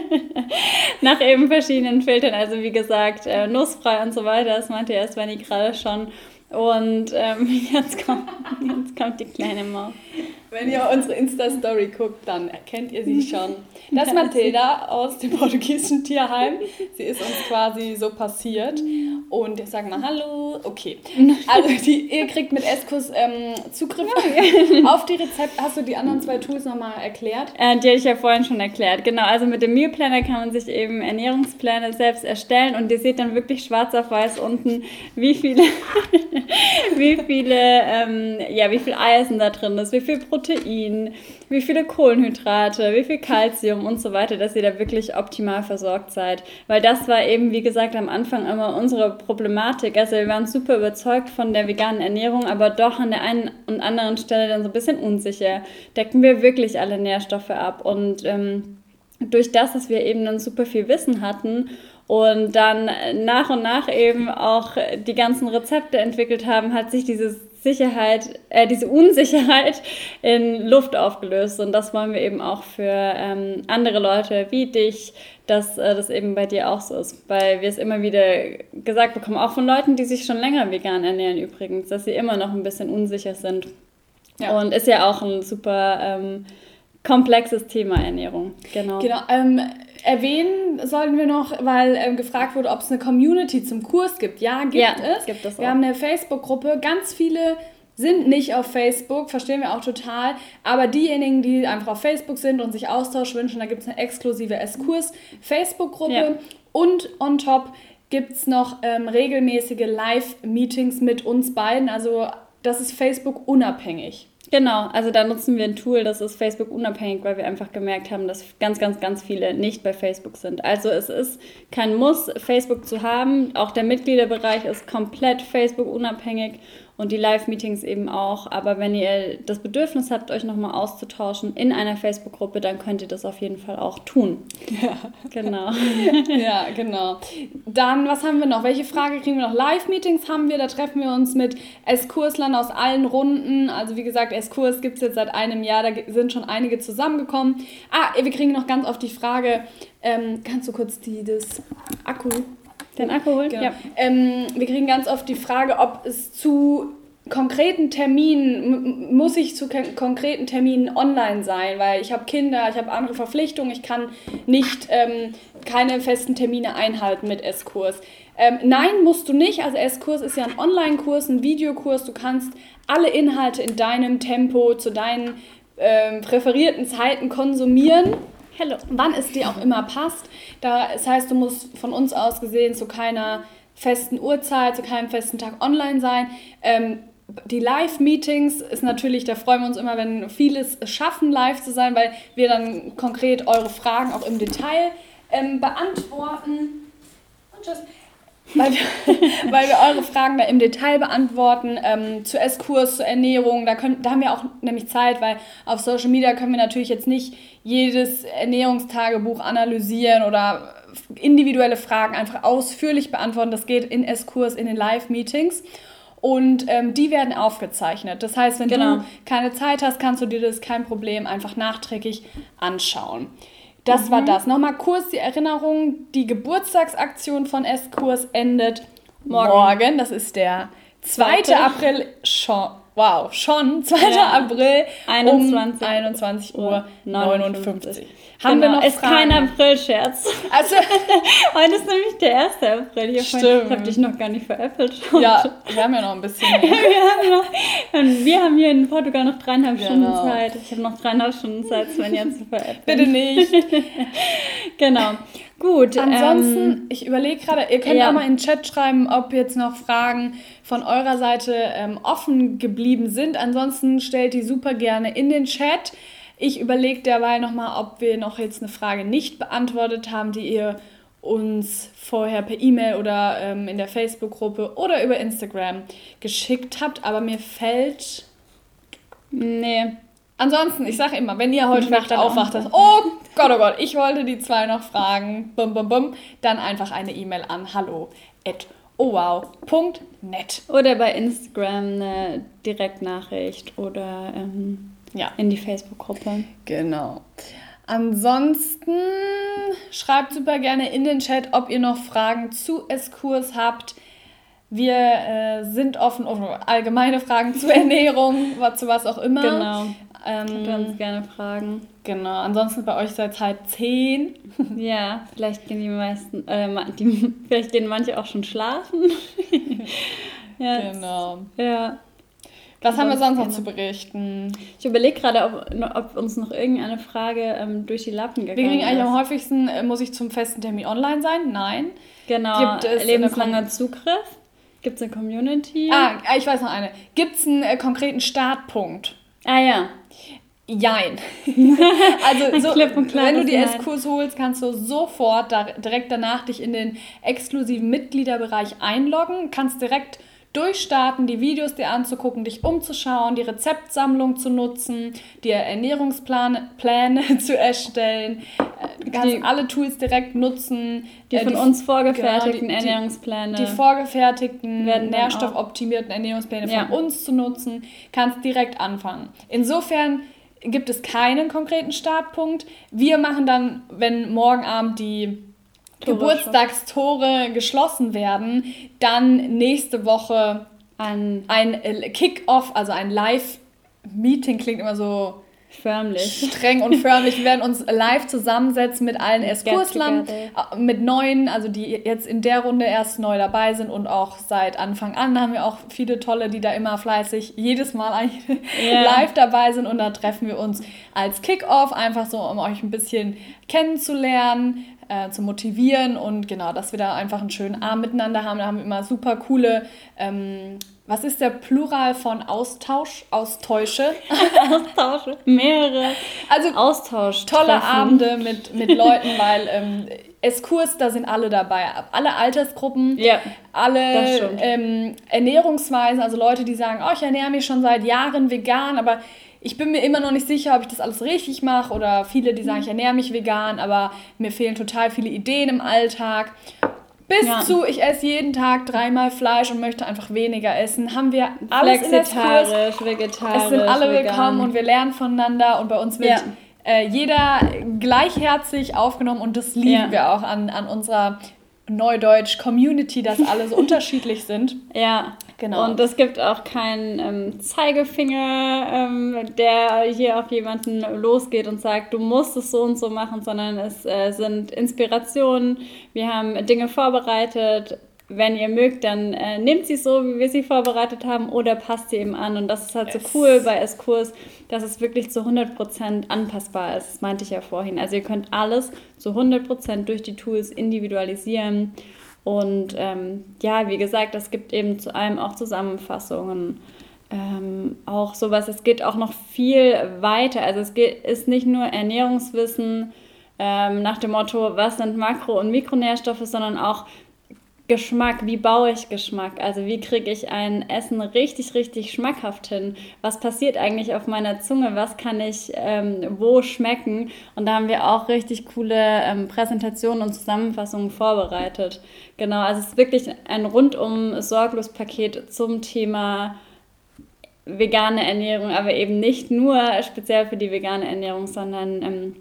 nach eben verschiedenen Filtern. Also wie gesagt, äh, nussfrei und so weiter. Das meinte erst Svenny gerade schon. Und ähm, jetzt, kommt, jetzt kommt die kleine Maus. Wenn ihr unsere Insta-Story guckt, dann erkennt ihr sie schon. Das ist Mathilda aus dem portugiesischen Tierheim. Sie ist uns quasi so passiert. Und ich sage mal Hallo. Okay. Also die, ihr kriegt mit Eskus ähm, Zugriff auf die Rezepte. Hast du die anderen zwei Tools nochmal erklärt? Äh, die habe ich ja vorhin schon erklärt. Genau, also mit dem Meal Planner kann man sich eben Ernährungspläne selbst erstellen und ihr seht dann wirklich schwarz auf weiß unten, wie viele, wie viele, ähm, ja, wie viel Eisen da drin ist, wie viel Protein, wie viele Kohlenhydrate, wie viel Kalzium und so weiter, dass ihr da wirklich optimal versorgt seid. Weil das war eben, wie gesagt, am Anfang immer unsere Problematik. Also wir waren super überzeugt von der veganen Ernährung, aber doch an der einen und anderen Stelle dann so ein bisschen unsicher. Decken wir wirklich alle Nährstoffe ab? Und ähm, durch das, dass wir eben dann super viel Wissen hatten und dann nach und nach eben auch die ganzen Rezepte entwickelt haben, hat sich dieses Sicherheit, äh, diese Unsicherheit in Luft aufgelöst. Und das wollen wir eben auch für ähm, andere Leute wie dich, dass äh, das eben bei dir auch so ist. Weil wir es immer wieder gesagt bekommen, auch von Leuten, die sich schon länger vegan ernähren übrigens, dass sie immer noch ein bisschen unsicher sind. Ja. Und ist ja auch ein super ähm, komplexes Thema Ernährung. Genau. Genau. Ähm, erwähnen sollten wir noch, weil ähm, gefragt wurde, ob es eine Community zum Kurs gibt. Ja, gibt ja, es. Gibt es. Wir haben eine Facebook-Gruppe. Ganz viele sind nicht auf Facebook, verstehen wir auch total. Aber diejenigen, die einfach auf Facebook sind und sich Austausch wünschen, da gibt es eine exklusive S-Kurs-Facebook-Gruppe. Ja. Und on top gibt es noch ähm, regelmäßige Live-Meetings mit uns beiden. Also das ist Facebook unabhängig. Genau, also da nutzen wir ein Tool, das ist Facebook unabhängig, weil wir einfach gemerkt haben, dass ganz, ganz, ganz viele nicht bei Facebook sind. Also es ist kein Muss, Facebook zu haben. Auch der Mitgliederbereich ist komplett Facebook unabhängig und die Live-Meetings eben auch. Aber wenn ihr das Bedürfnis habt, euch nochmal auszutauschen in einer Facebook-Gruppe, dann könnt ihr das auf jeden Fall auch tun. Ja, genau. ja, genau. Dann, was haben wir noch? Welche Frage kriegen wir noch? Live-Meetings haben wir, da treffen wir uns mit S-Kurslern aus allen Runden. Also wie gesagt, S-Kurs gibt es jetzt seit einem Jahr, da sind schon einige zusammengekommen. Ah, wir kriegen noch ganz oft die Frage, ähm, kannst du kurz die, das Akku den Akku holen? Genau. Ja. Ähm, wir kriegen ganz oft die Frage, ob es zu konkreten Terminen, muss ich zu konkreten Terminen online sein, weil ich habe Kinder, ich habe andere Verpflichtungen, ich kann nicht ähm, keine festen Termine einhalten mit S-Kurs. Ähm, nein, musst du nicht. Also S-Kurs ist ja ein Online-Kurs, ein Videokurs. Du kannst alle Inhalte in deinem Tempo zu deinen ähm, präferierten Zeiten konsumieren. Hello. Wann es dir auch immer passt. Da, das heißt, du musst von uns aus gesehen zu keiner festen Uhrzeit, zu keinem festen Tag online sein. Ähm, die Live-Meetings ist natürlich, da freuen wir uns immer, wenn vieles schaffen, live zu sein, weil wir dann konkret eure Fragen auch im Detail ähm, beantworten. Und tschüss. Weil wir, weil wir eure Fragen da im Detail beantworten, ähm, zu Esskurs, zur Ernährung, da, können, da haben wir auch nämlich Zeit, weil auf Social Media können wir natürlich jetzt nicht jedes Ernährungstagebuch analysieren oder individuelle Fragen einfach ausführlich beantworten. Das geht in Esskurs, in den Live-Meetings. Und ähm, die werden aufgezeichnet. Das heißt, wenn genau. du keine Zeit hast, kannst du dir das kein Problem einfach nachträglich anschauen. Das mhm. war das. Nochmal kurz die Erinnerung. Die Geburtstagsaktion von S-Kurs endet morgen. morgen. Das ist der 2. April schon. Wow, schon 2. Ja. April 21, um 21 Uhr 59. Haben genau. wir noch ist Fragen? kein April-Scherz. Also, Heute ist nämlich der 1. April. Ich habe hab dich noch gar nicht veräppelt. Ja, wir haben ja noch ein bisschen mehr. wir, haben noch, wir haben hier in Portugal noch dreieinhalb genau. Stunden Zeit. Ich habe noch dreieinhalb Stunden Zeit, Svenja zu veräppeln. Bitte nicht. genau. Gut. Ansonsten, ähm, ich überlege gerade, ihr könnt ja. auch mal in den Chat schreiben, ob jetzt noch Fragen von eurer Seite ähm, offen geblieben sind. Ansonsten stellt die super gerne in den Chat. Ich überlege derweil nochmal, ob wir noch jetzt eine Frage nicht beantwortet haben, die ihr uns vorher per E-Mail oder ähm, in der Facebook-Gruppe oder über Instagram geschickt habt. Aber mir fällt. Nee. Ansonsten, ich sage immer, wenn ihr heute Nacht aufwacht, dass, oh Gott, oh Gott, ich wollte die zwei noch fragen, bum, bum, bum, dann einfach eine E-Mail an hallo at ohwow.net. Oder bei Instagram eine Direktnachricht oder ähm, ja. in die Facebook-Gruppe. Genau. Ansonsten schreibt super gerne in den Chat, ob ihr noch Fragen zu Eskurs habt. Wir äh, sind offen, offen allgemeine Fragen zu Ernährung, zu was auch immer. Genau. Ähm, Könnt uns gerne fragen. Genau, ansonsten bei euch seid halt zehn. Ja, vielleicht gehen die meisten, äh, die, vielleicht gehen manche auch schon schlafen. ja, genau. Ja. Was haben wir sonst noch zu berichten? Ich überlege gerade, ob, ob, uns noch irgendeine Frage ähm, durch die Lappen gegangen ist. Wir kriegen eigentlich am häufigsten, äh, muss ich zum festen Termin online sein? Nein. Genau. Gibt es lebenslanger Zugriff? Gibt es eine Community? Ah, ah, ich weiß noch eine. Gibt es einen äh, konkreten Startpunkt? Ah ja. Jein. also so, wenn du die S-Kurs holst, kannst du sofort da, direkt danach dich in den exklusiven Mitgliederbereich einloggen, kannst direkt durchstarten, die Videos dir anzugucken, dich umzuschauen, die Rezeptsammlung zu nutzen, dir Ernährungspläne Pläne zu erstellen. Du äh, kannst die, alle Tools direkt nutzen. Die äh, von die, uns vorgefertigten genau, die, Ernährungspläne. Die vorgefertigten, nährstoffoptimierten Ernährungspläne ja. von uns zu nutzen, kannst direkt anfangen. Insofern gibt es keinen konkreten Startpunkt. Wir machen dann, wenn morgen Abend die Geburtstagstore geschlossen werden, dann nächste Woche ein, ein Kick-Off, also ein Live-Meeting, klingt immer so förmlich. streng und förmlich. Wir werden uns live zusammensetzen mit allen S-Kurslern, äh, mit neuen, also die jetzt in der Runde erst neu dabei sind und auch seit Anfang an haben wir auch viele tolle, die da immer fleißig jedes Mal yeah. live dabei sind und da treffen wir uns als Kick-Off einfach so, um euch ein bisschen kennenzulernen, äh, zu motivieren und genau, dass wir da einfach einen schönen Abend miteinander haben. Da haben wir immer super coole, ähm, was ist der Plural von Austausch? Austausche? Austausche, mehrere. Also Austausch. Tolle Abende mit, mit Leuten, weil ähm, Eskurs, da sind alle dabei. Alle Altersgruppen, ja, alle ähm, Ernährungsweisen, also Leute, die sagen, oh, ich ernähre mich schon seit Jahren vegan, aber ich bin mir immer noch nicht sicher, ob ich das alles richtig mache oder viele, die sagen, ich ernähre mich vegan, aber mir fehlen total viele Ideen im Alltag. Bis ja. zu, ich esse jeden Tag dreimal Fleisch und möchte einfach weniger essen, haben wir alles Flexitarisch, vegetarisch, Es sind alle vegan. willkommen und wir lernen voneinander und bei uns wird ja. äh, jeder gleichherzig aufgenommen und das lieben ja. wir auch an, an unserer Neudeutsch Community, dass alle so unterschiedlich sind. Ja. Genau. Und es gibt auch keinen ähm, Zeigefinger, ähm, der hier auf jemanden losgeht und sagt, du musst es so und so machen, sondern es äh, sind Inspirationen. Wir haben Dinge vorbereitet. Wenn ihr mögt, dann äh, nehmt sie so, wie wir sie vorbereitet haben, oder passt sie eben an. Und das ist halt yes. so cool bei S-Kurs, dass es wirklich zu 100% anpassbar ist. Das meinte ich ja vorhin. Also ihr könnt alles zu 100% durch die Tools individualisieren und ähm, ja, wie gesagt, es gibt eben zu allem auch Zusammenfassungen. ähm, auch sowas, es geht auch noch viel weiter. Also es geht, ist nicht nur Ernährungswissen ähm, nach dem Motto, was sind Makro- und Mikronährstoffe, sondern auch Geschmack, wie baue ich Geschmack? Also wie kriege ich ein Essen richtig, richtig schmackhaft hin? Was passiert eigentlich auf meiner Zunge? Was kann ich ähm, wo schmecken? Und da haben wir auch richtig coole ähm, Präsentationen und Zusammenfassungen vorbereitet. Genau, also es ist wirklich ein rundum sorglos Paket zum Thema vegane Ernährung, aber eben nicht nur speziell für die vegane Ernährung, sondern ähm,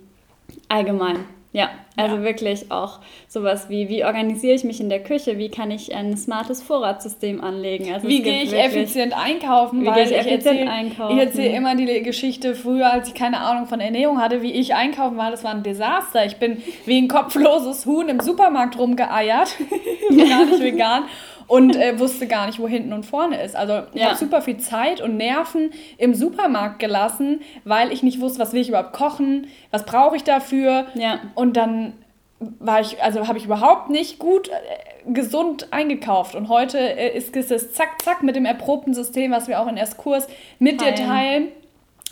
allgemein. Ja, also ja. wirklich auch sowas wie, wie organisiere ich mich in der Küche, wie kann ich ein smartes Vorratssystem anlegen. Also wie gehe ich wirklich, effizient einkaufen? Wie gehe ich effizient erzähl, einkaufen? Ich erzähle immer die Geschichte früher, als ich keine Ahnung von Ernährung hatte, wie ich einkaufen war. Das war ein Desaster. Ich bin wie ein kopfloses Huhn im Supermarkt rumgeeiert, gar nicht vegan und äh, wusste gar nicht, wo hinten und vorne ist. Also ich ja. habe super viel Zeit und Nerven im Supermarkt gelassen, weil ich nicht wusste, was will ich überhaupt kochen, was brauche ich dafür. Ja. Und dann war ich, also habe ich überhaupt nicht gut äh, gesund eingekauft. Und heute äh, ist es zack, zack mit dem erprobten System, was wir auch in Erstkurs mit teilen. dir teilen,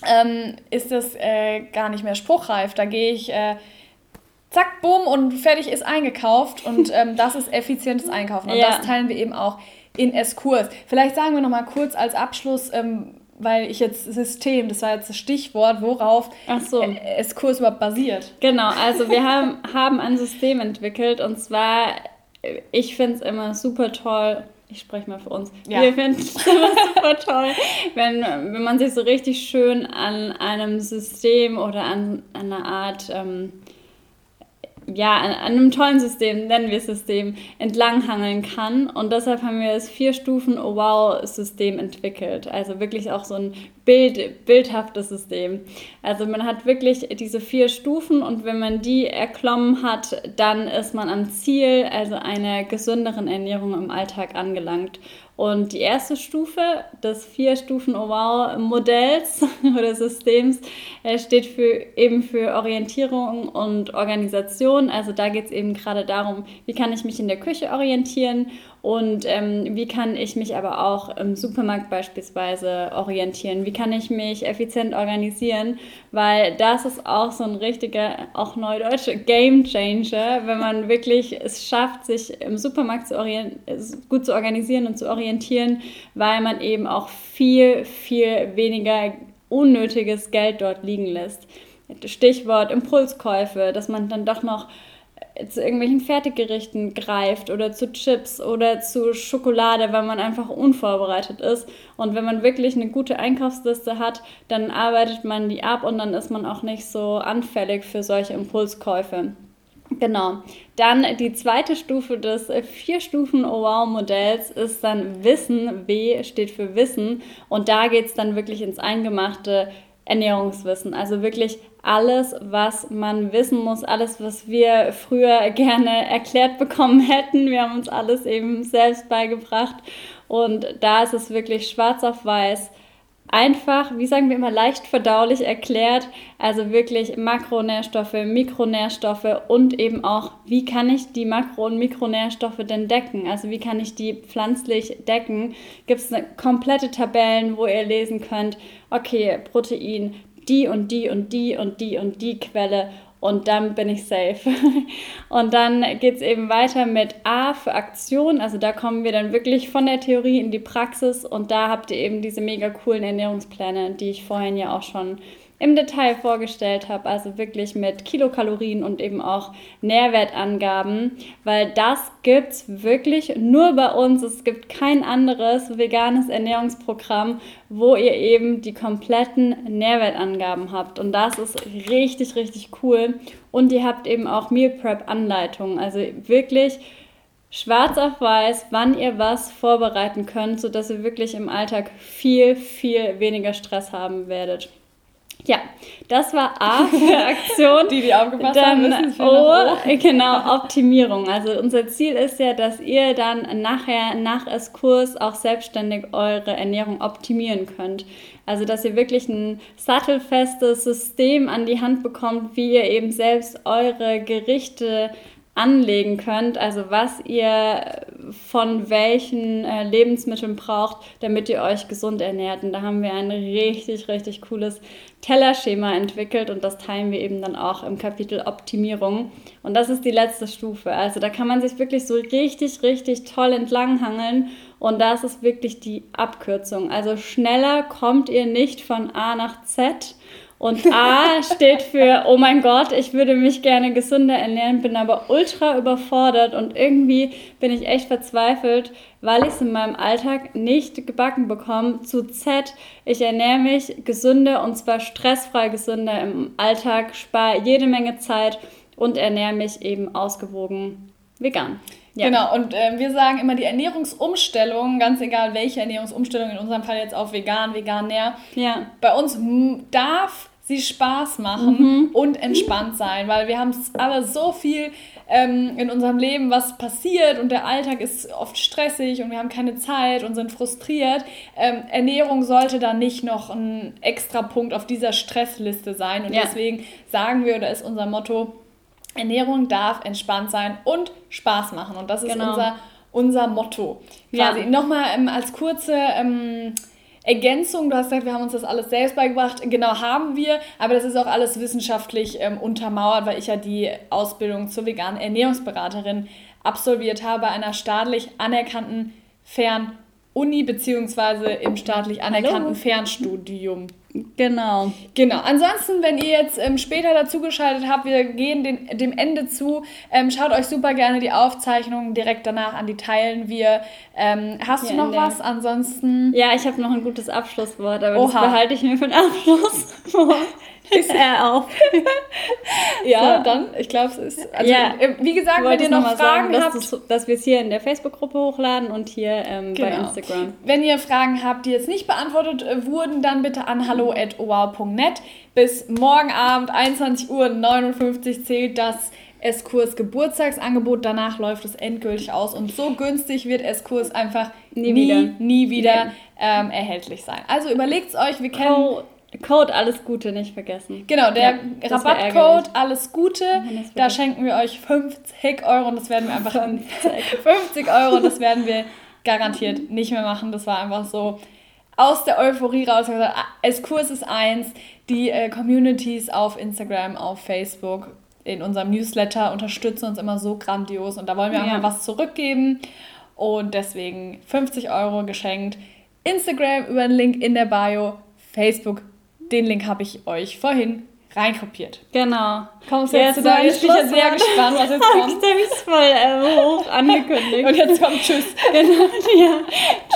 ähm, ist das äh, gar nicht mehr spruchreif. Da gehe ich äh, zack, bumm und fertig ist eingekauft. Und ähm, das ist effizientes Einkaufen. Und ja. das teilen wir eben auch in S-Kurs. Vielleicht sagen wir noch mal kurz als Abschluss, ähm, weil ich jetzt System, das war jetzt das Stichwort, worauf so. S-Kurs überhaupt basiert. Genau, also wir haben, haben ein System entwickelt und zwar, ich finde es immer super toll, ich spreche mal für uns. Ja. Wir finden es immer super toll, wenn, wenn man sich so richtig schön an einem System oder an, an einer Art ähm, ja, an, einem tollen System, nennen wir System, entlanghangeln kann. Und deshalb haben wir das Vier-Stufen-Oh-Wow-System entwickelt. Also wirklich auch so ein Bild, bildhaftes System. Also man hat wirklich diese vier Stufen und wenn man die erklommen hat, dann ist man am Ziel, also einer gesünderen Ernährung im Alltag angelangt. Und die erste Stufe des Vier-Stufen-Oh-Wow-Modells oder Systems äh, steht für, eben für Orientierung und Organisation. Also da geht es eben gerade darum, wie kann ich mich in der Küche orientieren und ähm, wie kann ich mich aber auch im Supermarkt beispielsweise orientieren? Wie kann ich mich effizient organisieren? Weil das ist auch so ein richtiger, auch neudeutscher Game Changer, wenn man wirklich es schafft, sich im Supermarkt zu gut zu organisieren und zu orientieren, weil man eben auch viel, viel weniger unnötiges Geld dort liegen lässt. Stichwort Impulskäufe, dass man dann doch noch zu irgendwelchen Fertiggerichten greift oder zu Chips oder zu Schokolade, weil man einfach unvorbereitet ist. Und wenn man wirklich eine gute Einkaufsliste hat, dann arbeitet man die ab und dann ist man auch nicht so anfällig für solche Impulskäufe. Genau. Dann die zweite Stufe des Vier-Stufen-Oh-Wow-Modells ist dann Wissen. W steht für Wissen. Und da geht es dann wirklich ins Eingemachte Ernährungswissen. Also wirklich alles, was man wissen muss, alles, was wir früher gerne erklärt bekommen hätten. Wir haben uns alles eben selbst beigebracht. Und da ist es wirklich schwarz auf weiß einfach, wie sagen wir immer, leicht verdaulich erklärt. Also wirklich Makronährstoffe, Mikronährstoffe und eben auch, wie kann ich die Makro- und Mikronährstoffe denn decken? Also wie kann ich die pflanzlich decken? Gibt es komplette Tabellen, wo ihr lesen könnt, okay, Protein, die und die und die und die und die Quelle und dann bin ich safe. Und dann geht es eben weiter mit A für Aktion. Also da kommen wir dann wirklich von der Theorie in die Praxis und da habt ihr eben diese mega coolen Ernährungspläne, die ich vorhin ja auch schon im Detail vorgestellt habe, also wirklich mit Kilokalorien und eben auch Nährwertangaben, weil das gibt es wirklich nur bei uns. Es gibt kein anderes veganes Ernährungsprogramm, wo ihr eben die kompletten Nährwertangaben habt. Und das ist richtig, richtig cool. Und ihr habt eben auch Meal Prep Anleitungen, also wirklich schwarz auf weiß, wann ihr was vorbereiten könnt, sodass ihr wirklich im Alltag viel, viel weniger Stress haben werdet. Ja, das war A für Aktion. die, die aufgepasst dann haben, wissen O, genau, Optimierung. Also unser Ziel ist ja, dass ihr dann nachher nach S-Kurs auch selbstständig eure Ernährung optimieren könnt. Also dass ihr wirklich ein sattelfestes System an die Hand bekommt, wie ihr eben selbst eure Gerichte anlegen könnt, also was ihr von welchen äh, Lebensmitteln braucht, damit ihr euch gesund ernährt. Und da haben wir ein richtig, richtig cooles Tellerschema entwickelt und das teilen wir eben dann auch im Kapitel Optimierung. Und das ist die letzte Stufe. Also da kann man sich wirklich so richtig, richtig toll entlanghangeln und das ist wirklich die Abkürzung. Also schneller kommt ihr nicht von A nach Z und A steht für, oh mein Gott, ich würde mich gerne gesünder ernähren, bin aber ultra überfordert und irgendwie bin ich echt verzweifelt, weil ich es in meinem Alltag nicht gebacken bekomme. Zu Z, ich ernähre mich gesünder und zwar stressfrei gesünder im Alltag, spare jede Menge Zeit und ernähre mich eben ausgewogen vegan. Ja. Genau, und äh, wir sagen immer die Ernährungsumstellung, ganz egal welche Ernährungsumstellung, in unserem Fall jetzt auf vegan, veganär, ja. bei uns darf sie Spaß machen mhm. und entspannt sein, weil wir haben alle so viel ähm, in unserem Leben, was passiert und der Alltag ist oft stressig und wir haben keine Zeit und sind frustriert. Ähm, Ernährung sollte da nicht noch ein extra Punkt auf dieser Stressliste sein und ja. deswegen sagen wir, oder ist unser Motto, Ernährung darf entspannt sein und Spaß machen. Und das ist genau. unser, unser Motto. Quasi. Ja. Nochmal ähm, als kurze ähm, Ergänzung, du hast gesagt, wir haben uns das alles selbst beigebracht. Genau, haben wir, aber das ist auch alles wissenschaftlich ähm, untermauert, weil ich ja die Ausbildung zur veganen Ernährungsberaterin absolviert habe, einer staatlich anerkannten Fern-Uni beziehungsweise im staatlich anerkannten Hallo. Fernstudium. Genau. Genau. Ansonsten, wenn ihr jetzt ähm, später dazugeschaltet habt, wir gehen den, dem Ende zu. Ähm, schaut euch super gerne die Aufzeichnungen direkt danach an, die teilen wir. Ähm, hast Hier du noch was? Ansonsten. Ja, ich habe noch ein gutes Abschlusswort, aber Oha. das behalte ich mir für den Abschluss ist er auf. ja, so. dann, ich glaube, es ist. Also, ja. Äh, wie gesagt, wenn ihr noch Fragen sagen, habt. Dass, dass wir es hier in der Facebook-Gruppe hochladen und hier ähm, genau. bei Instagram. Wenn ihr Fragen habt, die jetzt nicht beantwortet äh, wurden, dann bitte an hallo.owow.net. Bis morgen Abend, 21.59 Uhr, zählt das S-Kurs Geburtstagsangebot. Danach läuft es endgültig aus und so günstig wird S-Kurs einfach nie, nie wieder, nie wieder ähm, erhältlich sein. Also überlegt es euch, wir kennen. Oh Code alles Gute nicht vergessen. Genau, der ja, Rabattcode alles Gute, da schenken wir euch 50 Euro und das werden wir einfach 50, 50 Euro und das werden wir garantiert nicht mehr machen. Das war einfach so aus der Euphorie raus. Es Kurs ist eins, die äh, Communities auf Instagram, auf Facebook, in unserem Newsletter unterstützen uns immer so grandios und da wollen wir ja. auch mal was zurückgeben und deswegen 50 Euro geschenkt. Instagram über den Link in der Bio, Facebook den Link habe ich euch vorhin reinkopiert. Genau. Kommst du jetzt, jetzt zu deinem Ich bin jetzt sehr gespannt, was jetzt kommt. Ich habe voll äh, hoch angekündigt. Und jetzt kommt Tschüss. Genau, ja.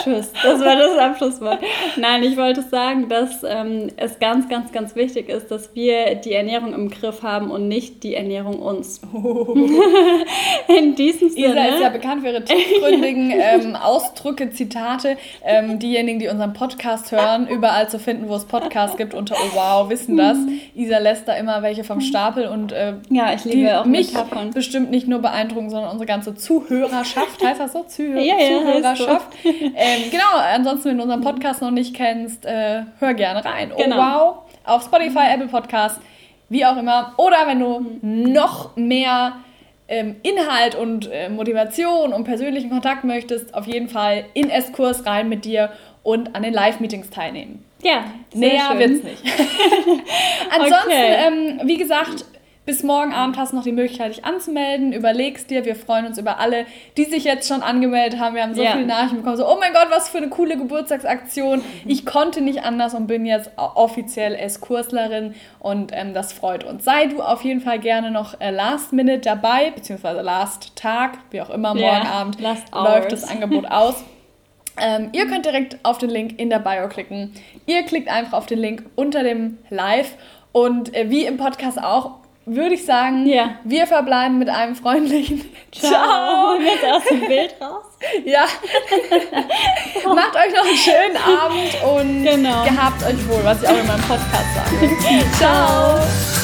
Tschüss. Das war das Abschlusswort. Nein, ich wollte sagen, dass ähm, es ganz, ganz, ganz wichtig ist, dass wir die Ernährung im Griff haben und nicht die Ernährung uns. Oh. In diesem Sinne. Isa ist ja bekannt für ihre tiefgründigen ähm, Ausdrücke, Zitate. Ähm, diejenigen, die unseren Podcast hören, überall zu finden, wo es Podcasts gibt, unter Oh Wow, wissen das. Isa lässt da immer welche vom Stapel und äh, ja, ich liebe auch mich Metaphern. bestimmt nicht nur beeindrucken, sondern unsere ganze Zuhörerschaft. heißt das so? Zuhör ja, ja, Zuhörerschaft. So. Ähm, genau, ansonsten, wenn du unseren Podcast noch nicht kennst, äh, hör gerne rein. Oh genau. wow, auf Spotify, Apple Podcast, wie auch immer. Oder wenn du mhm. noch mehr ähm, Inhalt und äh, Motivation und persönlichen Kontakt möchtest, auf jeden Fall in S-Kurs rein mit dir und an den Live-Meetings teilnehmen. Ja, näher schön. wird's nicht. Ansonsten, okay. ähm, wie gesagt, bis morgen Abend hast du noch die Möglichkeit, dich anzumelden. Überlegst dir, wir freuen uns über alle, die sich jetzt schon angemeldet haben. Wir haben so ja. viele Nachrichten bekommen, so, oh mein Gott, was für eine coole Geburtstagsaktion. Ich konnte nicht anders und bin jetzt offiziell S-Kurslerin und ähm, das freut uns. Sei du auf jeden Fall gerne noch äh, Last Minute dabei, beziehungsweise Last Tag, wie auch immer, morgen yeah. Abend läuft das Angebot aus. Ähm, ihr könnt direkt auf den Link in der Bio klicken. Ihr klickt einfach auf den Link unter dem Live und äh, wie im Podcast auch würde ich sagen, ja. wir verbleiben mit einem freundlichen Ciao. Ciao. Jetzt aus dem Bild raus. Ja. Macht euch noch einen schönen Abend und genau. gehabt euch wohl, was ich auch in meinem Podcast sage. Ciao.